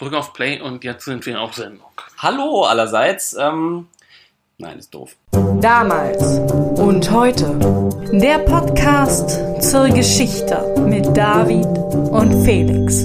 drück auf Play und jetzt sind wir auf Sendung. Hallo allerseits. Ähm, nein, ist doof. Damals und heute. Der Podcast zur Geschichte mit David und Felix.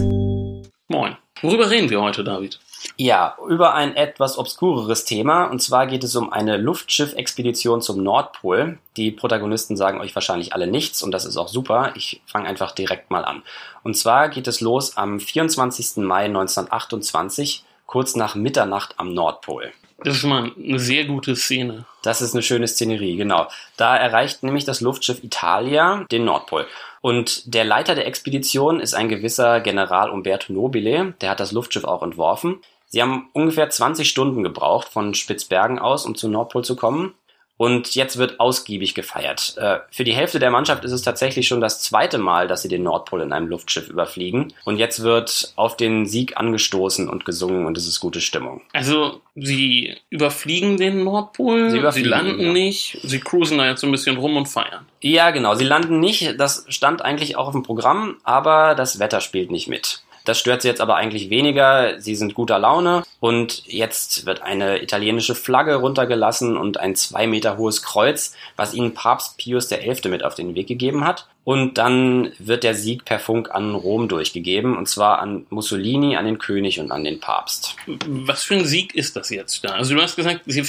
Moin. Worüber reden wir heute, David? Ja, über ein etwas obskureres Thema. Und zwar geht es um eine Luftschiffexpedition zum Nordpol. Die Protagonisten sagen euch wahrscheinlich alle nichts und das ist auch super. Ich fange einfach direkt mal an. Und zwar geht es los am 24. Mai 1928, kurz nach Mitternacht am Nordpol. Das ist mal eine sehr gute Szene. Das ist eine schöne Szenerie, genau. Da erreicht nämlich das Luftschiff Italia den Nordpol. Und der Leiter der Expedition ist ein gewisser General Umberto Nobile, der hat das Luftschiff auch entworfen. Sie haben ungefähr 20 Stunden gebraucht von Spitzbergen aus, um zum Nordpol zu kommen. Und jetzt wird ausgiebig gefeiert. Äh, für die Hälfte der Mannschaft ist es tatsächlich schon das zweite Mal, dass sie den Nordpol in einem Luftschiff überfliegen. Und jetzt wird auf den Sieg angestoßen und gesungen und es ist gute Stimmung. Also, sie überfliegen den Nordpol, Sie sie, landen ja. nicht, sie cruisen da jetzt so ein bisschen rum und feiern. Ja, genau. Sie landen nicht. Das stand eigentlich auch auf dem Programm, aber das Wetter spielt nicht mit. Das stört sie jetzt aber eigentlich weniger. Sie sind guter Laune und jetzt wird eine italienische Flagge runtergelassen und ein zwei Meter hohes Kreuz, was ihnen Papst Pius XI. mit auf den Weg gegeben hat. Und dann wird der Sieg per Funk an Rom durchgegeben und zwar an Mussolini, an den König und an den Papst. Was für ein Sieg ist das jetzt da? Also, du hast gesagt, sie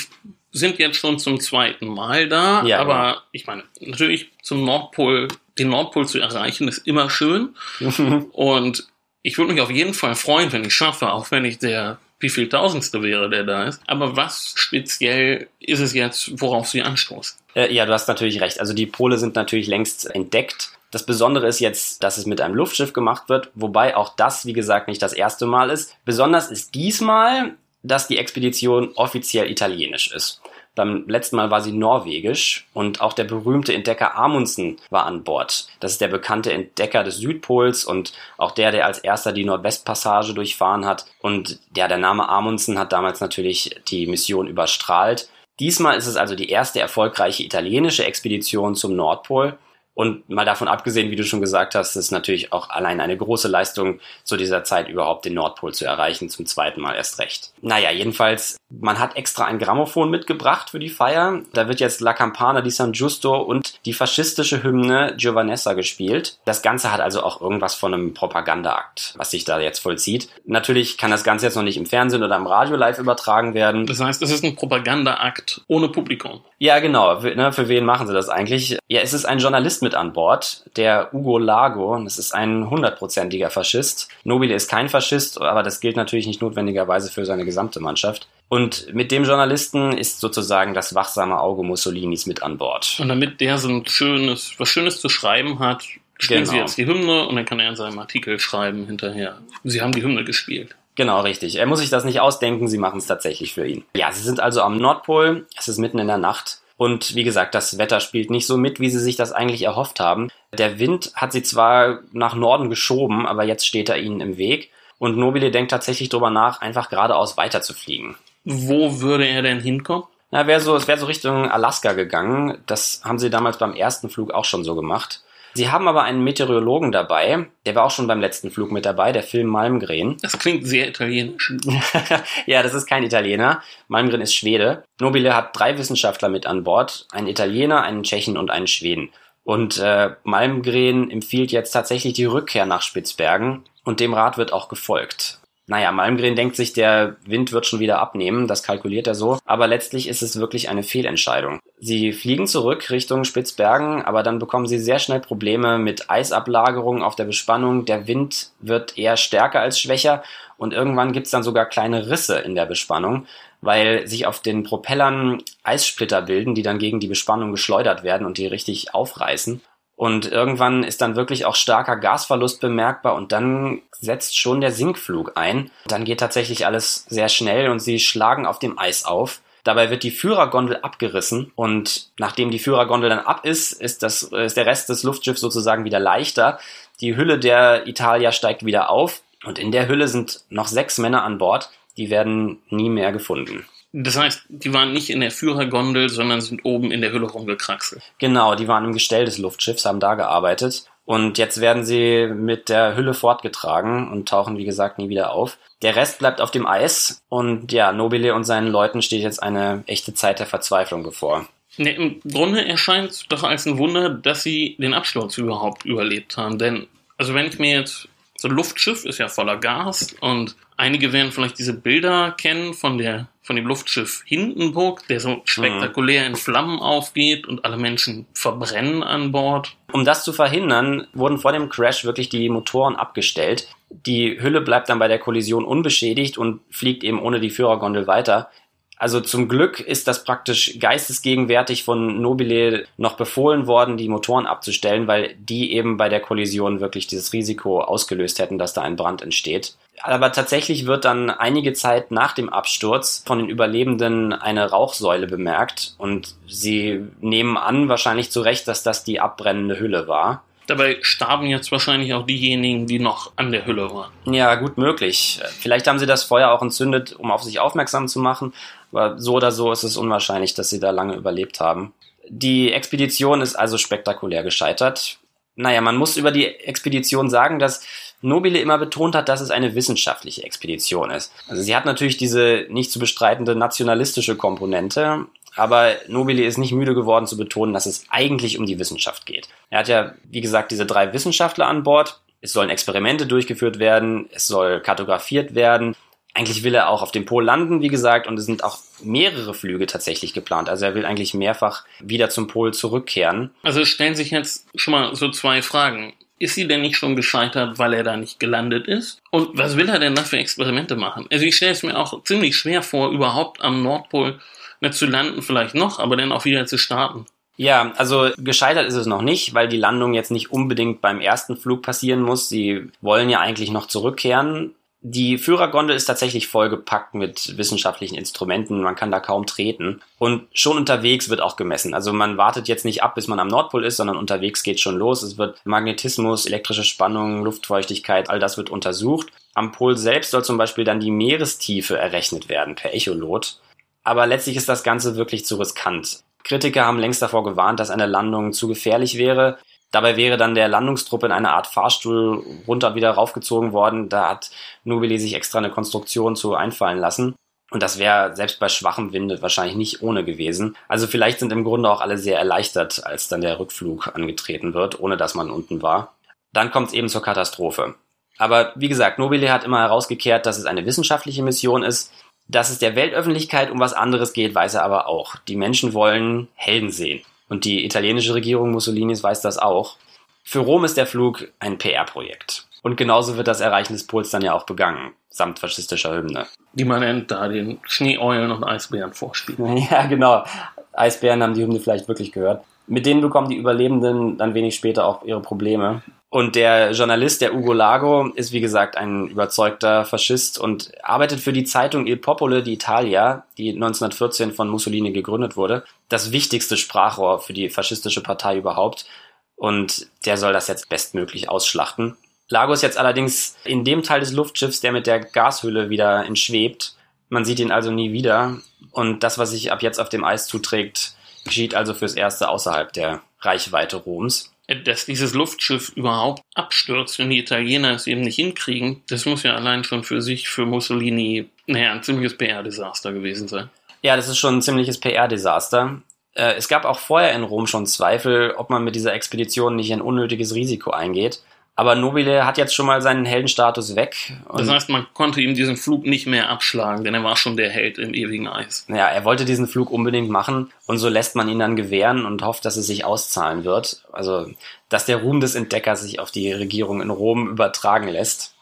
sind jetzt schon zum zweiten Mal da, Ja, aber genau. ich meine, natürlich zum Nordpol, den Nordpol zu erreichen, ist immer schön. Und ich würde mich auf jeden Fall freuen, wenn ich schaffe, auch wenn ich der wie viel Tausendste wäre, der da ist. Aber was speziell ist es jetzt, worauf Sie anstoßen? Äh, ja, du hast natürlich recht. Also die Pole sind natürlich längst entdeckt. Das Besondere ist jetzt, dass es mit einem Luftschiff gemacht wird, wobei auch das, wie gesagt, nicht das erste Mal ist. Besonders ist diesmal, dass die Expedition offiziell italienisch ist. Beim letzten Mal war sie norwegisch und auch der berühmte Entdecker Amundsen war an Bord. Das ist der bekannte Entdecker des Südpols und auch der, der als erster die Nordwestpassage durchfahren hat. Und ja, der Name Amundsen hat damals natürlich die Mission überstrahlt. Diesmal ist es also die erste erfolgreiche italienische Expedition zum Nordpol. Und mal davon abgesehen, wie du schon gesagt hast, ist natürlich auch allein eine große Leistung, zu dieser Zeit überhaupt den Nordpol zu erreichen, zum zweiten Mal erst recht. Naja, jedenfalls, man hat extra ein Grammophon mitgebracht für die Feier. Da wird jetzt La Campana di San Giusto und die faschistische Hymne Giovanessa gespielt. Das Ganze hat also auch irgendwas von einem Propagandaakt, was sich da jetzt vollzieht. Natürlich kann das Ganze jetzt noch nicht im Fernsehen oder im Radio live übertragen werden. Das heißt, es ist ein Propagandaakt ohne Publikum. Ja, genau. Für, ne, für wen machen sie das eigentlich? Ja, es ist ein Journalist mit an Bord, der Ugo Lago. Das ist ein hundertprozentiger Faschist. Nobile ist kein Faschist, aber das gilt natürlich nicht notwendigerweise für seine gesamte Mannschaft. Und mit dem Journalisten ist sozusagen das wachsame Auge Mussolinis mit an Bord. Und damit der so ein schönes, was Schönes zu schreiben hat, spielen Genau. Sie jetzt die Hymne und dann kann er in seinem Artikel schreiben hinterher. Sie haben die Hymne gespielt. Genau, richtig. Er muss sich das nicht ausdenken, sie machen es tatsächlich für ihn. Ja, sie sind also am Nordpol, es ist mitten in der Nacht. Und wie gesagt, das Wetter spielt nicht so mit, wie sie sich das eigentlich erhofft haben. Der Wind hat sie zwar nach Norden geschoben, aber jetzt steht er ihnen im Weg. Und Nobile denkt tatsächlich drüber nach, einfach geradeaus weiterzufliegen. Wo würde er denn hinkommen? Na, wär so, es wäre so Richtung Alaska gegangen. Das haben sie damals beim ersten Flug auch schon so gemacht. Sie haben aber einen Meteorologen dabei, der war auch schon beim letzten Flug mit dabei, der Phil Malmgren. Das klingt sehr italienisch. ja, das ist kein Italiener. Malmgren ist Schwede. Nobile hat drei Wissenschaftler mit an Bord. Einen Italiener, einen Tschechen und einen Schweden. Und äh, Malmgren empfiehlt jetzt tatsächlich die Rückkehr nach Spitzbergen und dem Rat wird auch gefolgt. Naja, Malmgren denkt sich, der Wind wird schon wieder abnehmen, das kalkuliert er so, aber letztlich ist es wirklich eine Fehlentscheidung. Sie fliegen zurück Richtung Spitzbergen, aber dann bekommen sie sehr schnell Probleme mit Eisablagerung auf der Bespannung, der Wind wird eher stärker als schwächer und irgendwann gibt's dann sogar kleine Risse in der Bespannung, weil sich auf den Propellern Eissplitter bilden, die dann gegen die Bespannung geschleudert werden und die richtig aufreißen. Und irgendwann ist dann wirklich auch starker Gasverlust bemerkbar und dann setzt schon der Sinkflug ein. Dann geht tatsächlich alles sehr schnell und sie schlagen auf dem Eis auf. Dabei wird die Führergondel abgerissen und nachdem die Führergondel dann ab ist, ist, das, ist der Rest des Luftschiffs sozusagen wieder leichter. Die Hülle der Italia steigt wieder auf und in der Hülle sind noch sechs Männer an Bord. Die werden nie mehr gefunden. Das heißt, die waren nicht in der Führergondel, sondern sind oben in der Hülle rumgekraxelt. Genau, die waren im Gestell des Luftschiffs, haben da gearbeitet. Und jetzt werden sie mit der Hülle fortgetragen und tauchen, wie gesagt, nie wieder auf. Der Rest bleibt auf dem Eis und ja, Nobile und seinen Leuten steht jetzt eine echte Zeit der Verzweiflung bevor. Ne, Im Grunde erscheint es doch als ein Wunder, dass sie den Absturz überhaupt überlebt haben. Denn, also wenn ich mir jetzt, so Luftschiff ist ja voller Gas und einige werden vielleicht diese Bilder kennen von der von dem Luftschiff Hindenburg, der so spektakulär in Flammen aufgeht und alle Menschen verbrennen an Bord. Um das zu verhindern, wurden vor dem Crash wirklich die Motoren abgestellt. Die Hülle bleibt dann bei der Kollision unbeschädigt und fliegt eben ohne die Führergondel weiter. Also zum Glück ist das praktisch geistesgegenwärtig von Nobile noch befohlen worden, die Motoren abzustellen, weil die eben bei der Kollision wirklich dieses Risiko ausgelöst hätten, dass da ein Brand entsteht. Aber tatsächlich wird dann einige Zeit nach dem Absturz von den Überlebenden eine Rauchsäule bemerkt und sie nehmen an, wahrscheinlich zu Recht, dass das die abbrennende Hülle war. Dabei starben jetzt wahrscheinlich auch diejenigen, die noch an der Hülle waren. Ja, gut möglich. Vielleicht haben sie das Feuer auch entzündet, um auf sich aufmerksam zu machen, aber so oder so ist es unwahrscheinlich, dass sie da lange überlebt haben. Die Expedition ist also spektakulär gescheitert. Naja, man muss über die Expedition sagen, dass Nobile immer betont hat, dass es eine wissenschaftliche Expedition ist. Also sie hat natürlich diese nicht zu bestreitende nationalistische Komponente, aber Nobile ist nicht müde geworden zu betonen, dass es eigentlich um die Wissenschaft geht. Er hat ja, wie gesagt, diese drei Wissenschaftler an Bord. Es sollen Experimente durchgeführt werden, es soll kartografiert werden. Eigentlich will er auch auf dem Pol landen, wie gesagt, und es sind auch mehrere Flüge tatsächlich geplant. Also er will eigentlich mehrfach wieder zum Pol zurückkehren. Also es stellen sich jetzt schon mal so zwei Fragen. Ist sie denn nicht schon gescheitert, weil er da nicht gelandet ist? Und was will er denn da für Experimente machen? Also ich stelle es mir auch ziemlich schwer vor, überhaupt am Nordpol nicht zu landen, vielleicht noch, aber dann auch wieder zu starten. Ja, also gescheitert ist es noch nicht, weil die Landung jetzt nicht unbedingt beim ersten Flug passieren muss. Sie wollen ja eigentlich noch zurückkehren. Die Führergondel ist tatsächlich vollgepackt mit wissenschaftlichen Instrumenten, man kann da kaum treten. Und schon unterwegs wird auch gemessen. Also man wartet jetzt nicht ab, bis man am Nordpol ist, sondern unterwegs geht schon los. Es wird Magnetismus, elektrische Spannung, Luftfeuchtigkeit, all das wird untersucht. Am Pol selbst soll zum Beispiel dann die Meerestiefe errechnet werden per Echolot. Aber letztlich ist das Ganze wirklich zu riskant. Kritiker haben längst davor gewarnt, dass eine Landung zu gefährlich wäre. Dabei wäre dann der Landungstrupp in eine Art Fahrstuhl runter wieder raufgezogen worden. Da hat Nobili sich extra eine Konstruktion zu einfallen lassen. Und das wäre selbst bei schwachem Winde wahrscheinlich nicht ohne gewesen. Also vielleicht sind im Grunde auch alle sehr erleichtert, als dann der Rückflug angetreten wird, ohne dass man unten war. Dann kommt es eben zur Katastrophe. Aber wie gesagt, Nobile hat immer herausgekehrt, dass es eine wissenschaftliche Mission ist. Dass es der Weltöffentlichkeit um was anderes geht, weiß er aber auch. Die Menschen wollen Helden sehen. Und die italienische Regierung Mussolinis weiß das auch. Für Rom ist der Flug ein PR-Projekt. Und genauso wird das Erreichen des Pols dann ja auch begangen, samt faschistischer Hymne. Die man nennt da den Schneeeulen und Eisbären vorspielt. Ja, genau. Eisbären haben die Hymne vielleicht wirklich gehört. Mit denen bekommen die Überlebenden dann wenig später auch ihre Probleme. Und der Journalist, der Ugo Lago, ist wie gesagt ein überzeugter Faschist und arbeitet für die Zeitung Il Popolo d'Italia, die 1914 von Mussolini gegründet wurde. Das wichtigste Sprachrohr für die faschistische Partei überhaupt. Und der soll das jetzt bestmöglich ausschlachten. Lago ist jetzt allerdings in dem Teil des Luftschiffs, der mit der Gashülle wieder entschwebt. Man sieht ihn also nie wieder. Und das, was sich ab jetzt auf dem Eis zuträgt, geschieht also fürs Erste außerhalb der Reichweite Roms dass dieses Luftschiff überhaupt abstürzt und die Italiener es eben nicht hinkriegen, das muss ja allein schon für sich, für Mussolini, naja, ein ziemliches PR-Desaster gewesen sein. Ja, das ist schon ein ziemliches PR-Desaster. Äh, es gab auch vorher in Rom schon Zweifel, ob man mit dieser Expedition nicht ein unnötiges Risiko eingeht. Aber Nobile hat jetzt schon mal seinen Heldenstatus weg. das heißt, man konnte ihm diesen Flug nicht mehr abschlagen, denn er war schon der Held im ewigen Eis. Ja, er wollte diesen Flug unbedingt machen und so lässt man ihn dann gewähren und hofft, dass es sich auszahlen wird. Also, dass der Ruhm des Entdeckers sich auf die Regierung in Rom übertragen lässt.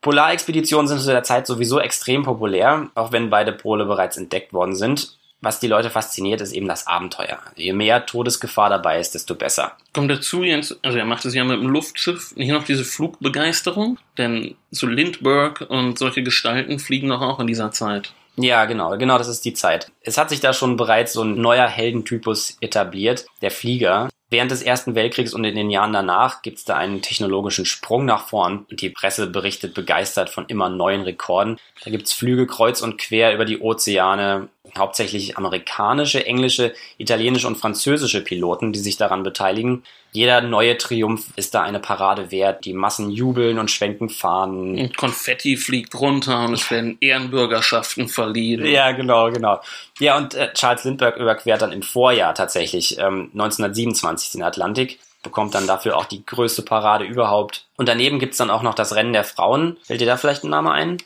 Polarexpeditionen sind zu der Zeit sowieso extrem populär, auch wenn beide Pole bereits entdeckt worden sind was die Leute fasziniert, ist eben das Abenteuer. Je mehr Todesgefahr dabei ist, desto besser. Kommt dazu, Jens, also er macht es ja mit dem Luftschiff, nicht noch diese Flugbegeisterung, denn so Lindbergh und solche Gestalten fliegen doch auch in dieser Zeit. Ja, genau, genau, das ist die Zeit. Es hat sich da schon bereits so ein neuer Heldentypus etabliert, der Flieger. Während des Ersten Weltkriegs und in den Jahren danach gibt es da einen technologischen Sprung nach vorn und die Presse berichtet begeistert von immer neuen Rekorden. Da gibt es Flüge kreuz und quer über die Ozeane. Hauptsächlich amerikanische, englische, italienische und französische Piloten, die sich daran beteiligen. Jeder neue Triumph ist da eine Parade wert. Die Massen jubeln und schwenken Fahnen. Und Konfetti fliegt runter und es werden Ehrenbürgerschaften verliehen. Ja, genau, genau. Ja, und äh, Charles Lindbergh überquert dann im Vorjahr tatsächlich ähm, 1927 den Atlantik bekommt dann dafür auch die größte Parade überhaupt. Und daneben gibt's dann auch noch das Rennen der Frauen. Fällt dir da vielleicht ein Name ein?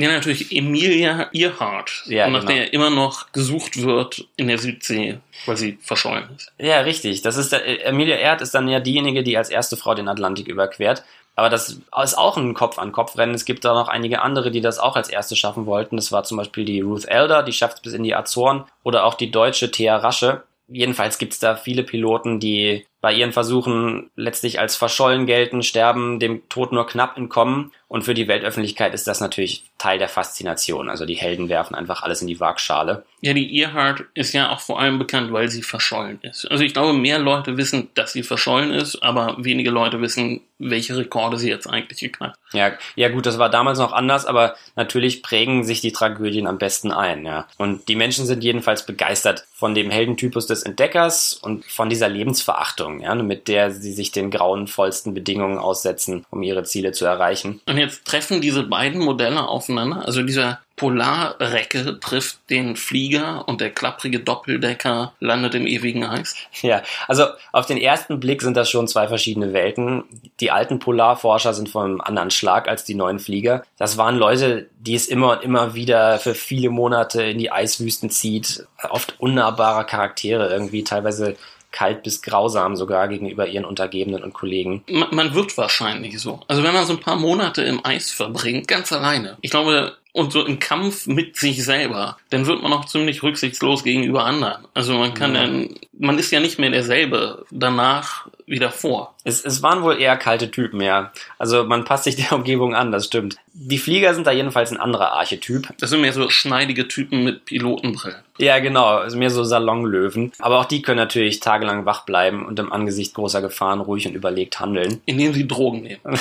Ja, natürlich Emilia Earhart, Ja, nach genau. der immer noch gesucht wird in der Südsee, weil sie verschollen ist. Ja, richtig. Das ist der, äh, Emilia Earhart ist dann ja diejenige, die als erste Frau den Atlantik überquert. Aber das ist auch ein Kopf-an-Kopf-Rennen. Es gibt da noch einige andere, die das auch als erste schaffen wollten. Das war zum Beispiel die Ruth Elder, die schafft es bis in die Azoren. Oder auch die deutsche Thea Rasche. Jedenfalls gibt's da viele Piloten, die bei ihren Versuchen letztlich als verschollen gelten, sterben, dem Tod nur knapp entkommen. Und für die Weltöffentlichkeit ist das natürlich Teil der Faszination. Also die Helden werfen einfach alles in die Waagschale. Ja, die Earhart ist ja auch vor allem bekannt, weil sie verschollen ist. Also ich glaube, mehr Leute wissen, dass sie verschollen ist, aber wenige Leute wissen, welche Rekorde sie jetzt eigentlich geknackt. Ja, ja gut, das war damals noch anders, aber natürlich prägen sich die Tragödien am besten ein, ja. Und die Menschen sind jedenfalls begeistert von dem Heldentypus des Entdeckers und von dieser Lebensverachtung, ja, mit der sie sich den grauenvollsten Bedingungen aussetzen, um ihre Ziele zu erreichen. Und jetzt treffen diese beiden Modelle aufeinander. Also dieser Polarrecke trifft den Flieger und der klapprige Doppeldecker landet im ewigen Eis. Ja, also auf den ersten Blick sind das schon zwei verschiedene Welten. Die alten Polarforscher sind von einem anderen Schlag als die neuen Flieger. Das waren Leute, die es immer und immer wieder für viele Monate in die Eiswüsten zieht. Oft unnahbare Charaktere, irgendwie teilweise kalt bis grausam sogar gegenüber ihren Untergebenen und Kollegen. Man, man wird wahrscheinlich so. Also wenn man so ein paar Monate im Eis verbringt, ganz alleine. Ich glaube, und so im Kampf mit sich selber, dann wird man auch ziemlich rücksichtslos gegenüber anderen. Also man kann Ja. dann, man ist ja nicht mehr derselbe danach wieder vor. Es, es waren wohl eher kalte Typen, ja. Also man passt sich der Umgebung an, das stimmt. Die Flieger sind da jedenfalls ein anderer Archetyp. Das sind mehr so schneidige Typen mit Pilotenbrillen. Ja, genau, mehr so Salonlöwen. Aber auch die können natürlich tagelang wach bleiben und im Angesicht großer Gefahren ruhig und überlegt handeln. indem sie Drogen nehmen.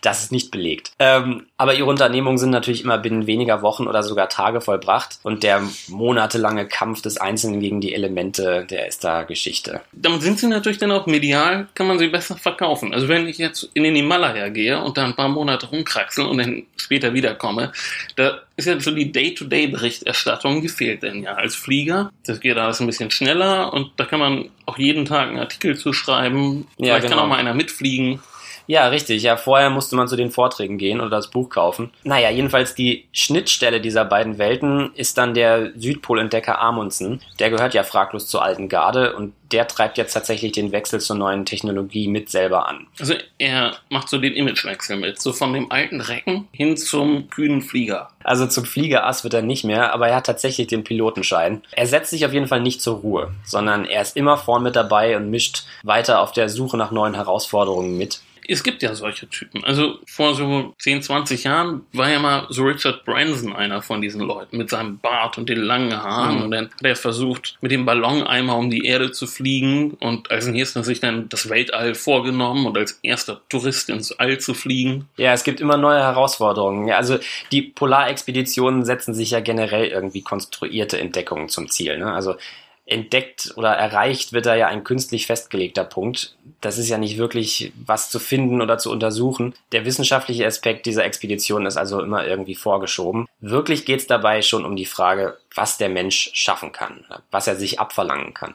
Das ist nicht belegt. Ähm, aber ihre Unternehmungen sind natürlich immer binnen weniger Wochen oder sogar Tage vollbracht. Und der monatelange Kampf des Einzelnen gegen die Elemente, der ist da Geschichte. Damit sind sie natürlich dann auch medial, kann man sie besser verkaufen. Also wenn ich jetzt in den Himalaya gehe und da ein paar Monate rumkraxel und dann später wiederkomme, da ist ja so die Day-to-Day-Berichterstattung gefehlt denn ja als Flieger. Das geht alles ein bisschen schneller und da kann man auch jeden Tag einen Artikel zu schreiben. Ja, Vielleicht genau. kann auch mal einer mitfliegen. Ja, richtig. Ja, vorher musste man zu den Vorträgen gehen oder das Buch kaufen. Naja, jedenfalls die Schnittstelle dieser beiden Welten ist dann der Südpolentdecker Amundsen. Der gehört ja fraglos zur alten Garde und der treibt jetzt tatsächlich den Wechsel zur neuen Technologie mit selber an. Also er macht so den Imagewechsel mit, so von dem alten Recken hin zum kühnen Flieger. Also zum Fliegerass wird er nicht mehr, aber er hat tatsächlich den Pilotenschein. Er setzt sich auf jeden Fall nicht zur Ruhe, sondern er ist immer vorn mit dabei und mischt weiter auf der Suche nach neuen Herausforderungen mit. Es gibt ja solche Typen. Also vor so 10, 20 Jahren war ja mal so Richard Branson einer von diesen Leuten mit seinem Bart und den langen Haaren. Mhm. Und dann hat er versucht, mit dem Balloneimer um die Erde zu fliegen und als nächstes sich dann das Weltall vorgenommen und als erster Tourist ins All zu fliegen. Ja, es gibt immer neue Herausforderungen. Ja, also die Polarexpeditionen setzen sich ja generell irgendwie konstruierte Entdeckungen zum Ziel. Ne? Also entdeckt oder erreicht wird da ja ein künstlich festgelegter Punkt. Das ist ja nicht wirklich was zu finden oder zu untersuchen. Der wissenschaftliche Aspekt dieser Expedition ist also immer irgendwie vorgeschoben. Wirklich geht's dabei schon um die Frage, was der Mensch schaffen kann, was er sich abverlangen kann.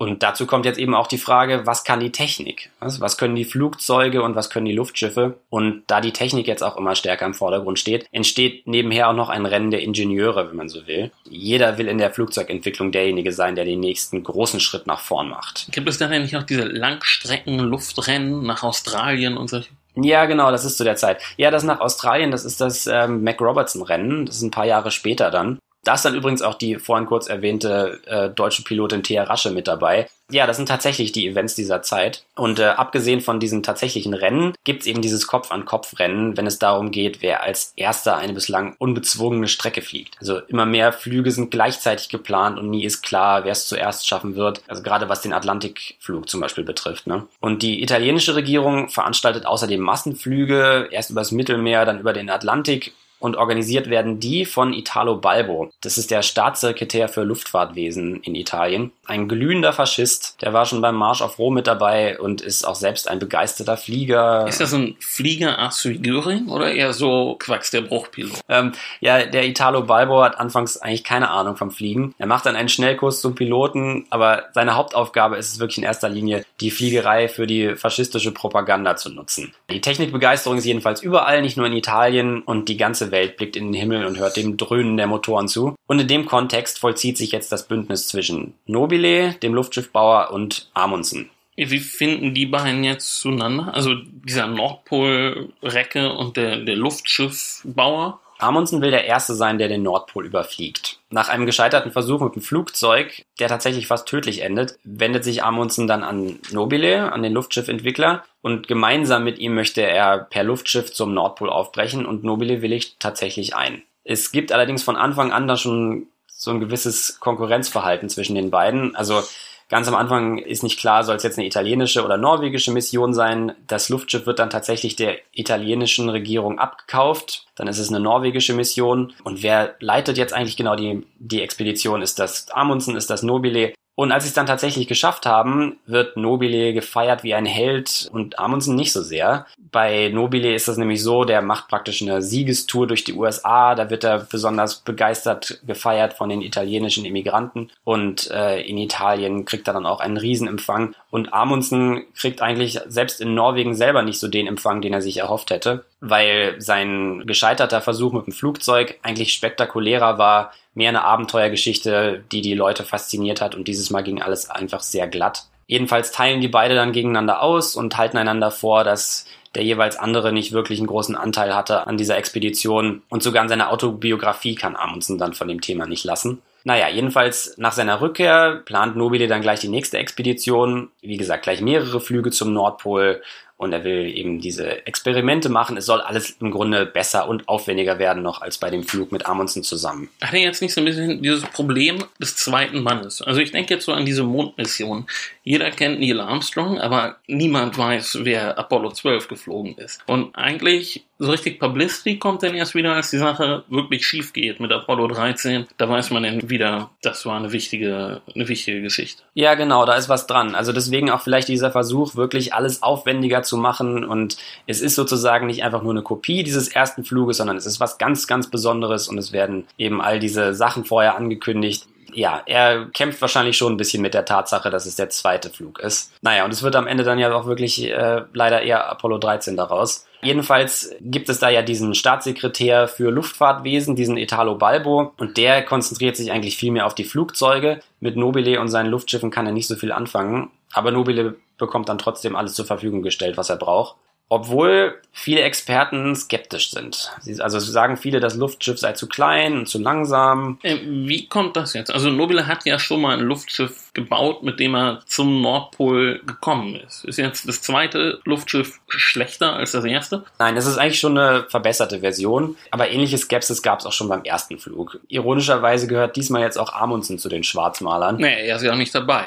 Und dazu kommt jetzt eben auch die Frage, was kann die Technik? Was, was können die Flugzeuge und was können die Luftschiffe? Und da die Technik jetzt auch immer stärker im Vordergrund steht, entsteht nebenher auch noch ein Rennen der Ingenieure, wenn man so will. Jeder will in der Flugzeugentwicklung derjenige sein, der den nächsten großen Schritt nach vorn macht. Gibt es ja nicht auch diese Langstrecken-Luftrennen nach Australien und solche? Ja, genau, das ist zu der Zeit. Ja, das nach Australien, das ist das ähm, Mac-Robertson-Rennen. Das ist ein paar Jahre später dann. Da ist dann übrigens auch die vorhin kurz erwähnte äh, deutsche Pilotin Thea Rasche mit dabei. Ja, das sind tatsächlich die Events dieser Zeit. Und äh, abgesehen von diesen tatsächlichen Rennen gibt's eben dieses Kopf-an-Kopf-Rennen, wenn es darum geht, wer als erster eine bislang unbezwungene Strecke fliegt. Also immer mehr Flüge sind gleichzeitig geplant und nie ist klar, wer es zuerst schaffen wird. Also gerade was den Atlantikflug zum Beispiel betrifft. Ne? Und die italienische Regierung veranstaltet außerdem Massenflüge, erst übers Mittelmeer, dann über den Atlantik und organisiert werden die von Italo Balbo. Das ist der Staatssekretär für Luftfahrtwesen in Italien. Ein glühender Faschist, der war schon beim Marsch auf Rom mit dabei und ist auch selbst ein begeisterter Flieger. Ist das ein Flieger Arsui Göring oder eher so Quacks der Bruchpilot? Ähm, ja, der Italo Balbo hat anfangs eigentlich keine Ahnung vom Fliegen. Er macht dann einen Schnellkurs zum Piloten, aber seine Hauptaufgabe ist es wirklich in erster Linie, die Fliegerei für die faschistische Propaganda zu nutzen. Die Technikbegeisterung ist jedenfalls überall, nicht nur in Italien und die Welt blickt in den Himmel und hört dem Dröhnen der Motoren zu. Und in dem Kontext vollzieht sich jetzt das Bündnis zwischen Nobile, dem Luftschiffbauer, und Amundsen. Wie finden die beiden jetzt zueinander? Also dieser Nordpol-Recke und der, der Luftschiffbauer? Amundsen will der Erste sein, der den Nordpol überfliegt. Nach einem gescheiterten Versuch mit dem Flugzeug, der tatsächlich fast tödlich endet, wendet sich Amundsen dann an Nobile, an den Luftschiffentwickler, und gemeinsam mit ihm möchte er per Luftschiff zum Nordpol aufbrechen und Nobile willigt tatsächlich ein. Es gibt allerdings von Anfang an da schon so ein gewisses Konkurrenzverhalten zwischen den beiden. Also Ganz am Anfang ist nicht klar, soll es jetzt eine italienische oder norwegische Mission sein. Das Luftschiff wird dann tatsächlich der italienischen Regierung abgekauft. Dann ist es eine norwegische Mission. Und wer leitet jetzt eigentlich genau die, die Expedition? Ist das Amundsen? Ist das Nobile? Und als sie es dann tatsächlich geschafft haben, wird Nobile gefeiert wie ein Held und Amundsen nicht so sehr. Bei Nobile ist das nämlich so, der macht praktisch eine Siegestour durch die USA, da wird er besonders begeistert gefeiert von den italienischen Immigranten. Und äh, in Italien kriegt er dann auch einen Riesenempfang. Und Amundsen kriegt eigentlich selbst in Norwegen selber nicht so den Empfang, den er sich erhofft hätte, weil sein gescheiterter Versuch mit dem Flugzeug eigentlich spektakulärer war mehr eine Abenteuergeschichte, die die Leute fasziniert hat und dieses Mal ging alles einfach sehr glatt. Jedenfalls teilen die beide dann gegeneinander aus und halten einander vor, dass der jeweils andere nicht wirklich einen großen Anteil hatte an dieser Expedition und sogar in seiner Autobiografie kann Amundsen dann von dem Thema nicht lassen. Naja, jedenfalls nach seiner Rückkehr plant Nobile dann gleich die nächste Expedition. Wie gesagt, gleich mehrere Flüge zum Nordpol und er will eben diese Experimente machen. Es soll alles im Grunde besser und aufwendiger werden noch als bei dem Flug mit Amundsen zusammen. Hat er jetzt nicht so ein bisschen dieses Problem des zweiten Mannes? Also ich denke jetzt so an diese Mondmission. Jeder kennt Neil Armstrong, aber niemand weiß, wer Apollo 12 geflogen ist. Und eigentlich so richtig Publicity kommt dann erst wieder, als die Sache wirklich schief geht mit Apollo 13. Da weiß man dann wieder, das war eine wichtige, eine wichtige Geschichte. Ja, genau, da ist was dran. Also deswegen auch vielleicht dieser Versuch, wirklich alles aufwendiger zu machen. Und es ist sozusagen nicht einfach nur eine Kopie dieses ersten Fluges, sondern es ist was ganz, ganz Besonderes und es werden eben all diese Sachen vorher angekündigt ja, er kämpft wahrscheinlich schon ein bisschen mit der Tatsache, dass es der zweite Flug ist. Naja, und es wird am Ende dann ja auch wirklich äh, leider eher Apollo 13 daraus. Jedenfalls gibt es da ja diesen Staatssekretär für Luftfahrtwesen, diesen Italo Balbo, und der konzentriert sich eigentlich viel mehr auf die Flugzeuge. Mit Nobile und seinen Luftschiffen kann er nicht so viel anfangen, aber Nobile bekommt dann trotzdem alles zur Verfügung gestellt, was er braucht. Obwohl viele Experten skeptisch sind. Also sagen viele, das Luftschiff sei zu klein und zu langsam. Äh, wie kommt das jetzt? Also Nobile hat ja schon mal ein Luftschiff gebaut, mit dem er zum Nordpol gekommen ist. Ist jetzt das zweite Luftschiff schlechter als das erste? Nein, es ist eigentlich schon eine verbesserte Version. Aber ähnliche Skepsis gab es auch schon beim ersten Flug. Ironischerweise gehört diesmal jetzt auch Amundsen zu den Schwarzmalern. Nee, er ist ja auch nicht dabei.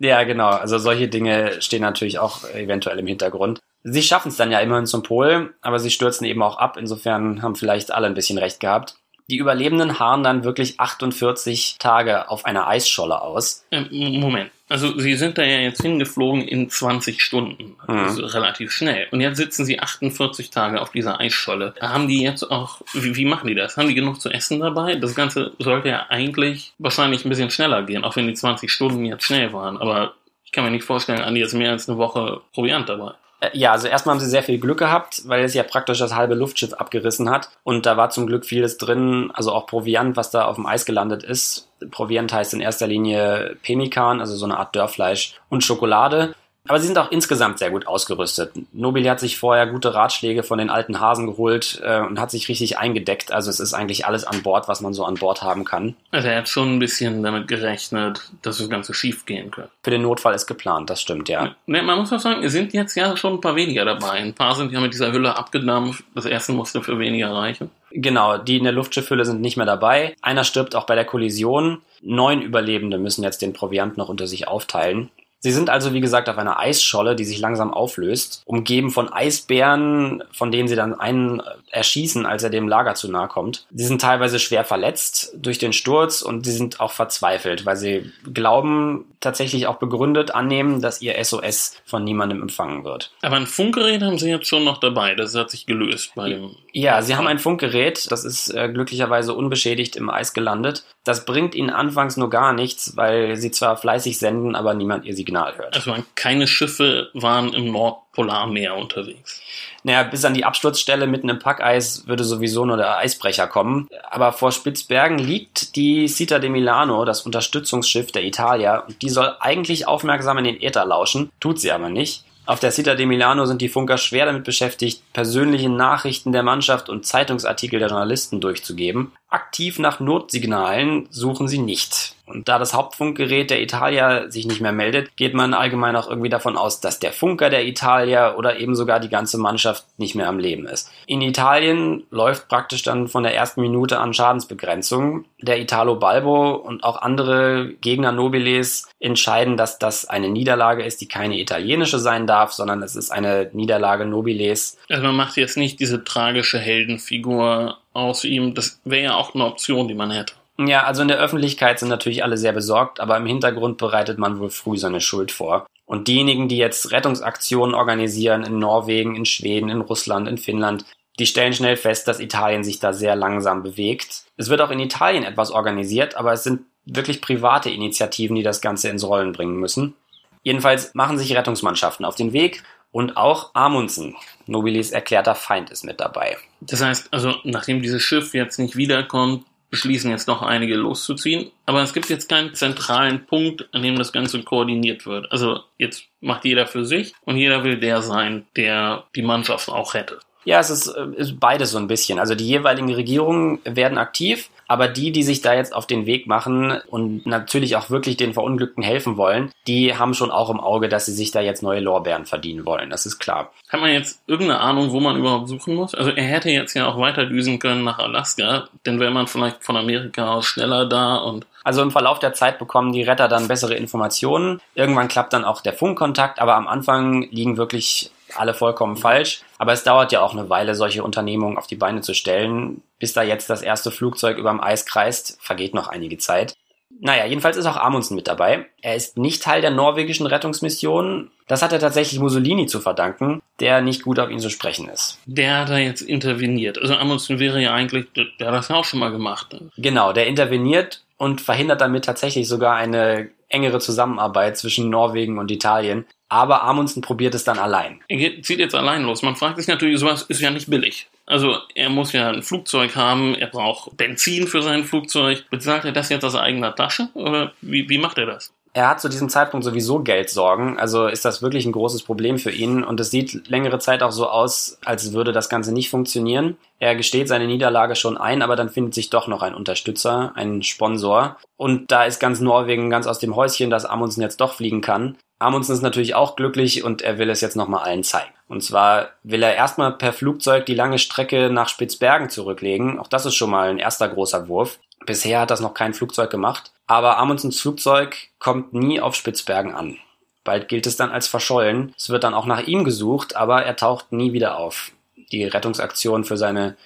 Ja, genau. Also solche Dinge stehen natürlich auch eventuell im Hintergrund. Sie schaffen es dann ja immerhin zum Pol, aber sie stürzen eben auch ab. Insofern haben vielleicht alle ein bisschen recht gehabt. Die Überlebenden harren dann wirklich 48 Tage auf einer Eisscholle aus. Ähm, Moment. Also sie sind da ja jetzt hingeflogen in 20 Stunden. Also mhm. relativ schnell. Und jetzt sitzen sie 48 Tage auf dieser Eisscholle. Haben die jetzt auch, wie, wie, machen die das? Haben die genug zu essen dabei? Das Ganze sollte ja eigentlich wahrscheinlich ein bisschen schneller gehen, auch wenn die 20 Stunden jetzt schnell waren. Aber ich kann mir nicht vorstellen, haben die jetzt mehr als eine Woche Proviant dabei. Äh, ja, also erstmal haben sie sehr viel Glück gehabt, weil es ja praktisch das halbe Luftschiff abgerissen hat. Und da war zum Glück vieles drin, also auch Proviant, was da auf dem Eis gelandet ist. Proviant heißt in erster Linie Pemmikan, also so eine Art Dörrfleisch und Schokolade. Aber sie sind auch insgesamt sehr gut ausgerüstet. Nobili hat sich vorher gute Ratschläge von den alten Hasen geholt äh, und hat sich richtig eingedeckt. Also es ist eigentlich alles an Bord, was man so an Bord haben kann. Also er hat schon ein bisschen damit gerechnet, dass das Ganze schief gehen könnte. Für den Notfall ist geplant, das stimmt, ja. Ne, man muss auch sagen, es sind jetzt ja schon ein paar weniger dabei. Ein paar sind ja mit dieser Hülle abgedampft. Das erste musste für weniger reichen. Genau, die in der Luftschiffhülle sind nicht mehr dabei. Einer stirbt auch bei der Kollision. Neun Überlebende müssen jetzt den Proviant noch unter sich aufteilen. Sie sind also, wie gesagt, auf einer Eisscholle, die sich langsam auflöst, umgeben von Eisbären, von denen sie dann einen erschießen, als er dem Lager zu nahe kommt. Sie sind teilweise schwer verletzt durch den Sturz und sie sind auch verzweifelt, weil sie glauben, tatsächlich auch begründet annehmen, dass ihr SOS von niemandem empfangen wird. Aber ein Funkgerät haben sie jetzt schon noch dabei. Das hat sich gelöst bei dem. Ja, sie haben ein Funkgerät, das ist äh, glücklicherweise unbeschädigt im Eis gelandet. Das bringt ihnen anfangs nur gar nichts, weil sie zwar fleißig senden, aber niemand ihr Signal hört. Also keine Schiffe waren im Nordpolarmeer unterwegs. Naja, bis an die Absturzstelle mitten im Packeis würde sowieso nur der Eisbrecher kommen. Aber vor Spitzbergen liegt die Cita de Milano, das Unterstützungsschiff der Italia, und die soll eigentlich aufmerksam in den Äther lauschen, tut sie aber nicht. Auf der Cita de Milano sind die Funker schwer damit beschäftigt, persönliche Nachrichten der Mannschaft und Zeitungsartikel der Journalisten durchzugeben. Aktiv nach Notsignalen suchen sie nicht. Und da das Hauptfunkgerät der Italia sich nicht mehr meldet, geht man allgemein auch irgendwie davon aus, dass der Funker der Italia oder eben sogar die ganze Mannschaft nicht mehr am Leben ist. In Italien läuft praktisch dann von der ersten Minute an Schadensbegrenzung. Der Italo Balbo und auch andere Gegner Nobiles entscheiden, dass das eine Niederlage ist, die keine italienische sein darf, sondern es ist eine Niederlage Nobiles. Also man macht jetzt nicht diese tragische Heldenfigur aus ihm. Das wäre ja auch eine Option, die man hätte. Ja, also in der Öffentlichkeit sind natürlich alle sehr besorgt, aber im Hintergrund bereitet man wohl früh seine Schuld vor. Und diejenigen, die jetzt Rettungsaktionen organisieren in Norwegen, in Schweden, in Russland, in Finnland, die stellen schnell fest, dass Italien sich da sehr langsam bewegt. Es wird auch in Italien etwas organisiert, aber es sind wirklich private Initiativen, die das Ganze ins Rollen bringen müssen. Jedenfalls machen sich Rettungsmannschaften auf den Weg und auch Amundsen, Nobilis erklärter Feind, ist mit dabei. Das heißt, also nachdem dieses Schiff jetzt nicht wiederkommt, beschließen jetzt noch einige loszuziehen. Aber es gibt jetzt keinen zentralen Punkt, an dem das Ganze koordiniert wird. Also jetzt macht jeder für sich und jeder will der sein, der die Mannschaft auch rettet. Ja, es ist, äh, ist beides so ein bisschen. Also die jeweiligen Regierungen werden aktiv, aber die, die sich da jetzt auf den Weg machen und natürlich auch wirklich den Verunglückten helfen wollen, die haben schon auch im Auge, dass sie sich da jetzt neue Lorbeeren verdienen wollen. Das ist klar. Hat man jetzt irgendeine Ahnung, wo man überhaupt suchen muss? Also er hätte jetzt ja auch weiter düsen können nach Alaska, denn wäre man vielleicht von Amerika aus schneller da und also im Verlauf der Zeit bekommen die Retter dann bessere Informationen. Irgendwann klappt dann auch der Funkkontakt, aber am Anfang liegen wirklich alle vollkommen falsch. Aber es dauert ja auch eine Weile, solche Unternehmungen auf die Beine zu stellen. Bis da jetzt das erste Flugzeug überm Eis kreist, vergeht noch einige Zeit. Naja, jedenfalls ist auch Amundsen mit dabei. Er ist nicht Teil der norwegischen Rettungsmission. Das hat er tatsächlich Mussolini zu verdanken, der nicht gut auf ihn zu sprechen ist. Der hat da jetzt interveniert. Also Amundsen wäre ja eigentlich, der hat das ja auch schon mal gemacht. Genau, der interveniert und verhindert damit tatsächlich sogar eine engere Zusammenarbeit zwischen Norwegen und Italien. Aber Amundsen probiert es dann allein. Er geht, zieht jetzt allein los. Man fragt sich natürlich, sowas ist ja nicht billig. Also er muss ja ein Flugzeug haben, er braucht Benzin für sein Flugzeug. Bezahlt er das jetzt aus eigener Tasche oder wie, wie macht er das? Er hat zu diesem Zeitpunkt sowieso Geldsorgen, also ist das wirklich ein großes Problem für ihn und es sieht längere Zeit auch so aus, als würde das Ganze nicht funktionieren. Er gesteht seine Niederlage schon ein, aber dann findet sich doch noch ein Unterstützer, ein Sponsor und da ist ganz Norwegen ganz aus dem Häuschen, dass Amundsen jetzt doch fliegen kann. Amundsen ist natürlich auch glücklich und er will es jetzt nochmal allen zeigen. Und zwar will er erstmal per Flugzeug die lange Strecke nach Spitzbergen zurücklegen. Auch das ist schon mal ein erster großer Wurf. Bisher hat das noch kein Flugzeug gemacht. Aber Amundsens Flugzeug kommt nie auf Spitzbergen an. Bald gilt es dann als verschollen. Es wird dann auch nach ihm gesucht, aber er taucht nie wieder auf. Die Rettungsaktion für seine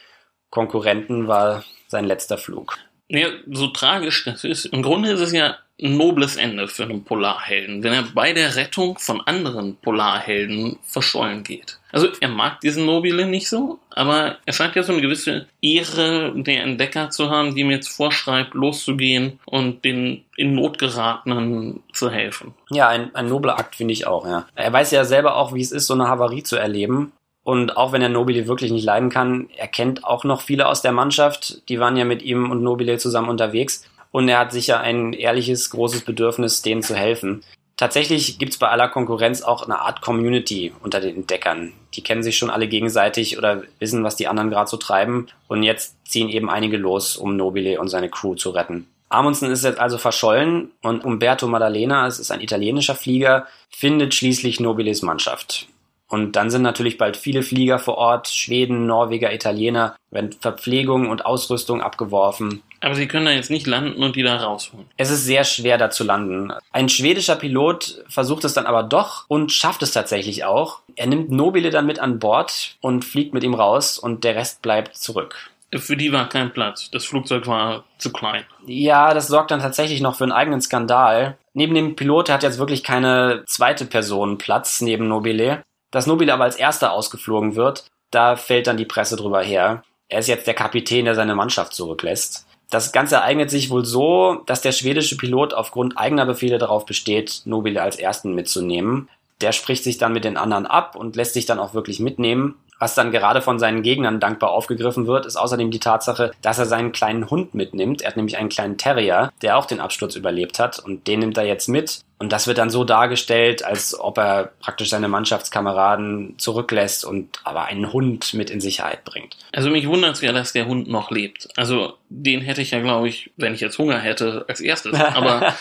Konkurrenten war sein letzter Flug. Ja, so tragisch das ist. Im Grunde ist es ja nobles Ende für einen Polarhelden, wenn er bei der Rettung von anderen Polarhelden verschollen geht. Also er mag diesen Nobile nicht so, aber er scheint ja so eine gewisse Ehre der Entdecker zu haben, die ihm jetzt vorschreibt, loszugehen und den in Not geratenen zu helfen. Ja, ein, ein nobler Akt finde ich auch, ja. Er weiß ja selber auch, wie es ist, so eine Havarie zu erleben. Und auch wenn er Nobile wirklich nicht leiden kann, er kennt auch noch viele aus der Mannschaft. Die waren ja mit ihm und Nobile zusammen unterwegs. Und er hat sicher ein ehrliches, großes Bedürfnis, denen zu helfen. Tatsächlich gibt es bei aller Konkurrenz auch eine Art Community unter den Entdeckern. Die kennen sich schon alle gegenseitig oder wissen, was die anderen gerade so treiben. Und jetzt ziehen eben einige los, um Nobile und seine Crew zu retten. Amundsen ist jetzt also verschollen und Umberto Maddalena, es ist ein italienischer Flieger, findet schließlich Nobiles Mannschaft. Und dann sind natürlich bald viele Flieger vor Ort, Schweden, Norweger, Italiener, werden Verpflegung und Ausrüstung abgeworfen. Aber sie können da jetzt nicht landen und die da rausholen. Es ist sehr schwer, da zu landen. Ein schwedischer Pilot versucht es dann aber doch und schafft es tatsächlich auch. Er nimmt Nobile dann mit an Bord und fliegt mit ihm raus und der Rest bleibt zurück. Für die war kein Platz. Das Flugzeug war zu klein. Ja, das sorgt dann tatsächlich noch für einen eigenen Skandal. Neben dem Pilot hat jetzt wirklich keine zweite Person Platz neben Nobile. Dass Nobile aber als erster ausgeflogen wird, da fällt dann die Presse drüber her. Er ist jetzt der Kapitän, der seine Mannschaft zurücklässt. Das Ganze ereignet sich wohl so, dass der schwedische Pilot aufgrund eigener Befehle darauf besteht, Nobile als ersten mitzunehmen. Der spricht sich dann mit den anderen ab und lässt sich dann auch wirklich mitnehmen. Was dann gerade von seinen Gegnern dankbar aufgegriffen wird, ist außerdem die Tatsache, dass er seinen kleinen Hund mitnimmt. Er hat nämlich einen kleinen Terrier, der auch den Absturz überlebt hat und den nimmt er jetzt mit. Und das wird dann so dargestellt, als ob er praktisch seine Mannschaftskameraden zurücklässt und aber einen Hund mit in Sicherheit bringt. Also mich wundert es ja, dass der Hund noch lebt. Also den hätte ich ja, glaube ich, wenn ich jetzt Hunger hätte, als erstes. Aber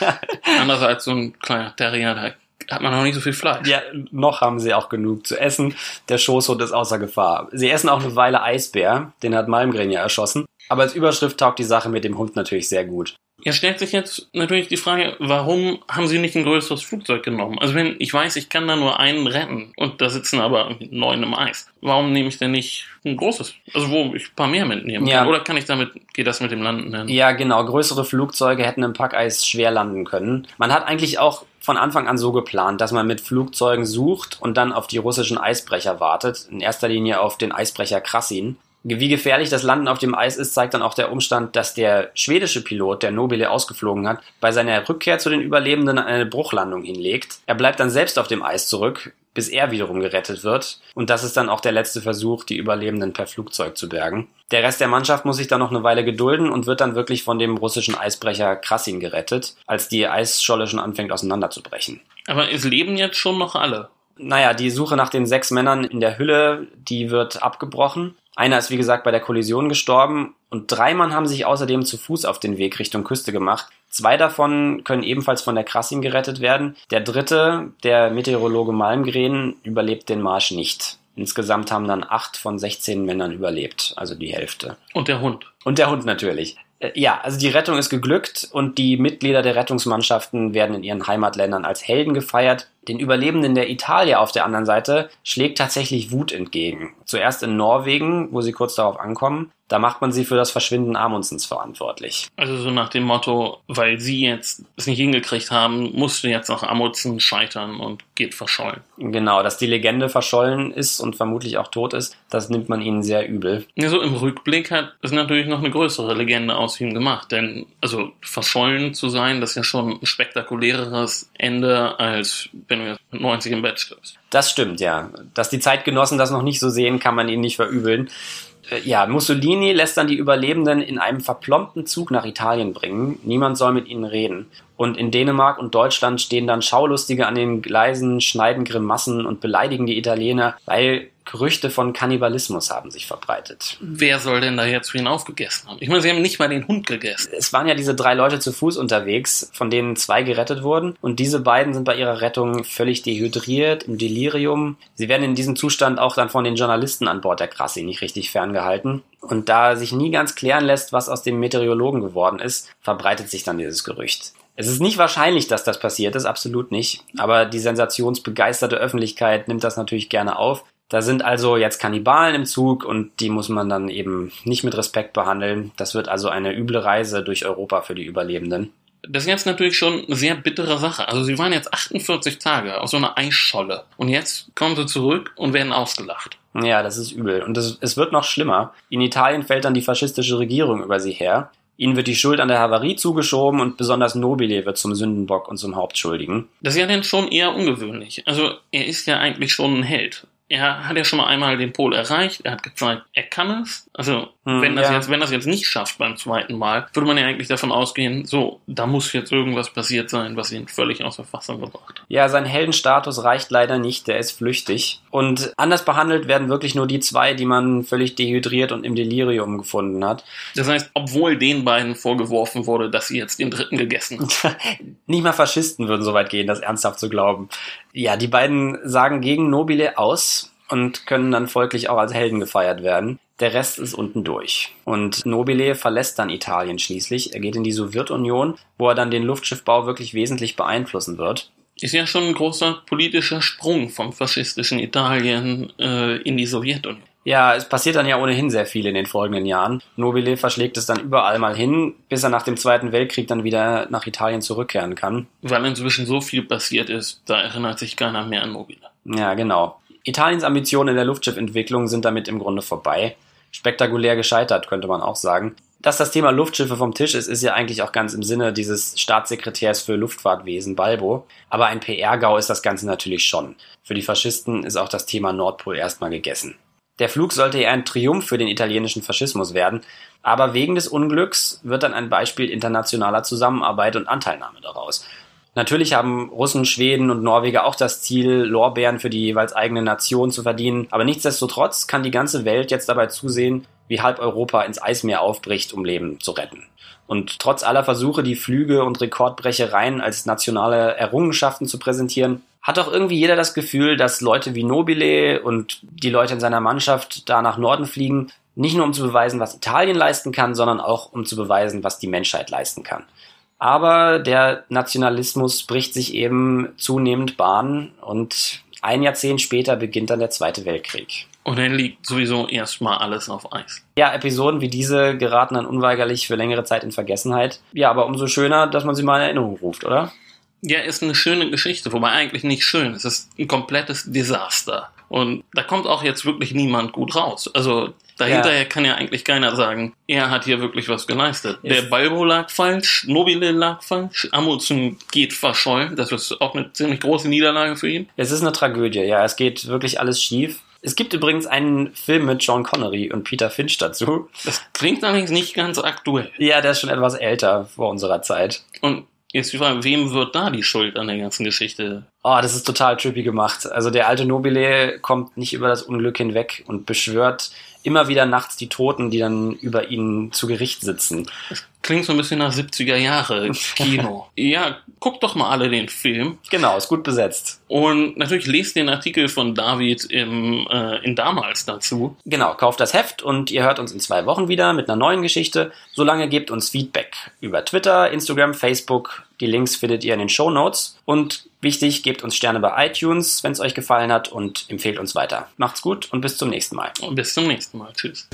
anders als so ein kleiner Terrier, da hat man noch nicht so viel Fleisch. Ja, noch haben sie auch genug zu essen. Der Schoßhund ist außer Gefahr. Sie essen auch eine Weile Eisbär, den hat Malmgren ja erschossen. Aber als Überschrift taugt die Sache mit dem Hund natürlich sehr gut. Ja, stellt sich jetzt natürlich die Frage, warum haben sie nicht ein größeres Flugzeug genommen? Also wenn ich weiß, ich kann da nur einen retten und da sitzen aber neun im Eis, warum nehme ich denn nicht ein großes? Also wo ich ein paar mehr mitnehmen Ja. kann? Oder kann ich damit, geht das mit dem Landen hin? Ja, genau. Größere Flugzeuge hätten im Packeis schwer landen können. Man hat eigentlich auch von Anfang an so geplant, dass man mit Flugzeugen sucht und dann auf die russischen Eisbrecher wartet. In erster Linie auf den Eisbrecher Krassin. Wie gefährlich das Landen auf dem Eis ist, zeigt dann auch der Umstand, dass der schwedische Pilot, der Nobile ausgeflogen hat, bei seiner Rückkehr zu den Überlebenden eine Bruchlandung hinlegt. Er bleibt dann selbst auf dem Eis zurück, bis er wiederum gerettet wird. Und das ist dann auch der letzte Versuch, die Überlebenden per Flugzeug zu bergen. Der Rest der Mannschaft muss sich dann noch eine Weile gedulden und wird dann wirklich von dem russischen Eisbrecher Krassin gerettet, als die Eisscholle schon anfängt auseinanderzubrechen. Aber es leben jetzt schon noch alle. Naja, die Suche nach den sechs Männern in der Hülle, die wird abgebrochen. Einer ist wie gesagt bei der Kollision gestorben und drei Mann haben sich außerdem zu Fuß auf den Weg Richtung Küste gemacht. Zwei davon können ebenfalls von der Krassin gerettet werden. Der dritte, der Meteorologe Malmgren, überlebt den Marsch nicht. Insgesamt haben dann acht von 16 Männern überlebt, also die Hälfte. Und der Hund. Und der Hund natürlich. Äh, Ja, also die Rettung ist geglückt und die Mitglieder der Rettungsmannschaften werden in ihren Heimatländern als Helden gefeiert. Den Überlebenden der Italia auf der anderen Seite schlägt tatsächlich Wut entgegen. Zuerst in Norwegen, wo sie kurz darauf ankommen. Da macht man sie für das Verschwinden Amundsens verantwortlich. Also so nach dem Motto, weil sie jetzt es nicht hingekriegt haben, musste jetzt auch Amundsen scheitern und geht verschollen. Genau, dass die Legende verschollen ist und vermutlich auch tot ist, das nimmt man ihnen sehr übel. Ja, so im Rückblick hat es natürlich noch eine größere Legende aus ihm gemacht, denn also verschollen zu sein, das ist ja schon ein spektakuläreres Ende, als wenn jetzt mit 90 im Bett. Das stimmt, ja. Dass die Zeitgenossen das noch nicht so sehen, kann man ihnen nicht verübeln. Äh, Ja, Mussolini lässt dann die Überlebenden in einem verplombten Zug nach Italien bringen. Niemand soll mit ihnen reden. Und in Dänemark und Deutschland stehen dann Schaulustige an den Gleisen, schneiden Grimassen und beleidigen die Italiener, weil Gerüchte von Kannibalismus haben sich verbreitet. Wer soll denn da jetzt für ihn aufgegessen haben? Ich meine, sie haben nicht mal den Hund gegessen. Es waren ja diese drei Leute zu Fuß unterwegs, von denen zwei gerettet wurden. Und diese beiden sind bei ihrer Rettung völlig dehydriert, im Delirium. Sie werden in diesem Zustand auch dann von den Journalisten an Bord der Krassi nicht richtig ferngehalten. Und da sich nie ganz klären lässt, was aus dem Meteorologen geworden ist, verbreitet sich dann dieses Gerücht. Es ist nicht wahrscheinlich, dass das passiert ist, absolut nicht. Aber die sensationsbegeisterte Öffentlichkeit nimmt das natürlich gerne auf. Da sind also jetzt Kannibalen im Zug und die muss man dann eben nicht mit Respekt behandeln. Das wird also eine üble Reise durch Europa für die Überlebenden. Das ist jetzt natürlich schon eine sehr bittere Sache. Also sie waren jetzt 48 Tage auf so einer Eisscholle und jetzt kommen sie zurück und werden ausgelacht. Ja, das ist übel. Und es, es wird noch schlimmer. In Italien fällt dann die faschistische Regierung über sie her. Ihnen wird die Schuld an der Havarie zugeschoben und besonders Nobile wird zum Sündenbock und zum Hauptschuldigen. Das ist ja dann schon eher ungewöhnlich. Also er ist ja eigentlich schon ein Held. Er hat ja schon mal einmal den Pol erreicht, er hat gezeigt, er kann es. Also wenn, das ja. jetzt, wenn das jetzt nicht schafft beim zweiten Mal, würde man ja eigentlich davon ausgehen, so, da muss jetzt irgendwas passiert sein, was ihn völlig aus der Fassung gebracht hat. Ja, sein Heldenstatus reicht leider nicht, der ist flüchtig. Und anders behandelt werden wirklich nur die zwei, die man völlig dehydriert und im Delirium gefunden hat. Das heißt, obwohl den beiden vorgeworfen wurde, dass sie jetzt den dritten gegessen haben. nicht mal Faschisten würden so weit gehen, das ernsthaft zu glauben. Ja, die beiden sagen gegen Nobile aus und können dann folglich auch als Helden gefeiert werden. Der Rest ist unten durch. Und Nobile verlässt dann Italien schließlich. Er geht in die Sowjetunion, wo er dann den Luftschiffbau wirklich wesentlich beeinflussen wird. Ist ja schon ein großer politischer Sprung vom faschistischen Italien äh, in die Sowjetunion. Ja, es passiert dann ja ohnehin sehr viel in den folgenden Jahren. Nobile verschlägt es dann überall mal hin, bis er nach dem Zweiten Weltkrieg dann wieder nach Italien zurückkehren kann. Weil inzwischen so viel passiert ist, da erinnert sich keiner mehr an Nobile. Ja, genau. Italiens Ambitionen in der Luftschiffentwicklung sind damit im Grunde vorbei. Spektakulär gescheitert, könnte man auch sagen. Dass das Thema Luftschiffe vom Tisch ist, ist ja eigentlich auch ganz im Sinne dieses Staatssekretärs für Luftfahrtwesen, Balbo. Aber ein PR-Gau ist das Ganze natürlich schon. Für die Faschisten ist auch das Thema Nordpol erstmal gegessen. Der Flug sollte ja ein Triumph für den italienischen Faschismus werden, aber wegen des Unglücks wird dann ein Beispiel internationaler Zusammenarbeit und Anteilnahme daraus. Natürlich haben Russen, Schweden und Norweger auch das Ziel, Lorbeeren für die jeweils eigene Nation zu verdienen. Aber nichtsdestotrotz kann die ganze Welt jetzt dabei zusehen, wie halb Europa ins Eismeer aufbricht, um Leben zu retten. Und trotz aller Versuche, die Flüge und Rekordbrechereien als nationale Errungenschaften zu präsentieren, hat auch irgendwie jeder das Gefühl, dass Leute wie Nobile und die Leute in seiner Mannschaft da nach Norden fliegen, nicht nur um zu beweisen, was Italien leisten kann, sondern auch um zu beweisen, was die Menschheit leisten kann. Aber der Nationalismus bricht sich eben zunehmend Bahn und ein Jahrzehnt später beginnt dann der Zweite Weltkrieg. Und dann liegt sowieso erstmal alles auf Eis. Ja, Episoden wie diese geraten dann unweigerlich für längere Zeit in Vergessenheit. Ja, aber umso schöner, dass man sie mal in Erinnerung ruft, oder? Ja, ist eine schöne Geschichte, wobei eigentlich nicht schön. Es ist ein komplettes Desaster. Und da kommt auch jetzt wirklich niemand gut raus. Also Dahinter ja. kann ja eigentlich keiner sagen, er hat hier wirklich was geleistet. Yes. Der Balbo lag falsch, Nobile lag falsch, Amundsen geht verschollen. Das ist auch eine ziemlich große Niederlage für ihn. Es ist eine Tragödie, ja. Es geht wirklich alles schief. Es gibt übrigens einen Film mit John Connery und Peter Finch dazu. Das klingt allerdings nicht ganz aktuell. Ja, der ist schon etwas älter vor unserer Zeit. Und jetzt die Frage, wem wird da die Schuld an der ganzen Geschichte? Oh, das ist total trippy gemacht. Also der alte Nobile kommt nicht über das Unglück hinweg und beschwört immer wieder nachts die Toten, die dann über ihn zu Gericht sitzen. Klingt so ein bisschen nach 70er Jahre Kino. ja, guckt doch mal alle den Film. Genau, ist gut besetzt. Und natürlich lest den Artikel von David im, äh, in damals dazu. Genau, kauft das Heft und ihr hört uns in zwei Wochen wieder mit einer neuen Geschichte. Solange gebt uns Feedback über Twitter, Instagram, Facebook. Die Links findet ihr in den Show Notes. Und wichtig, gebt uns Sterne bei iTunes, wenn es euch gefallen hat und empfehlt uns weiter. Macht's gut und bis zum nächsten Mal. Und bis zum nächsten Mal. Tschüss.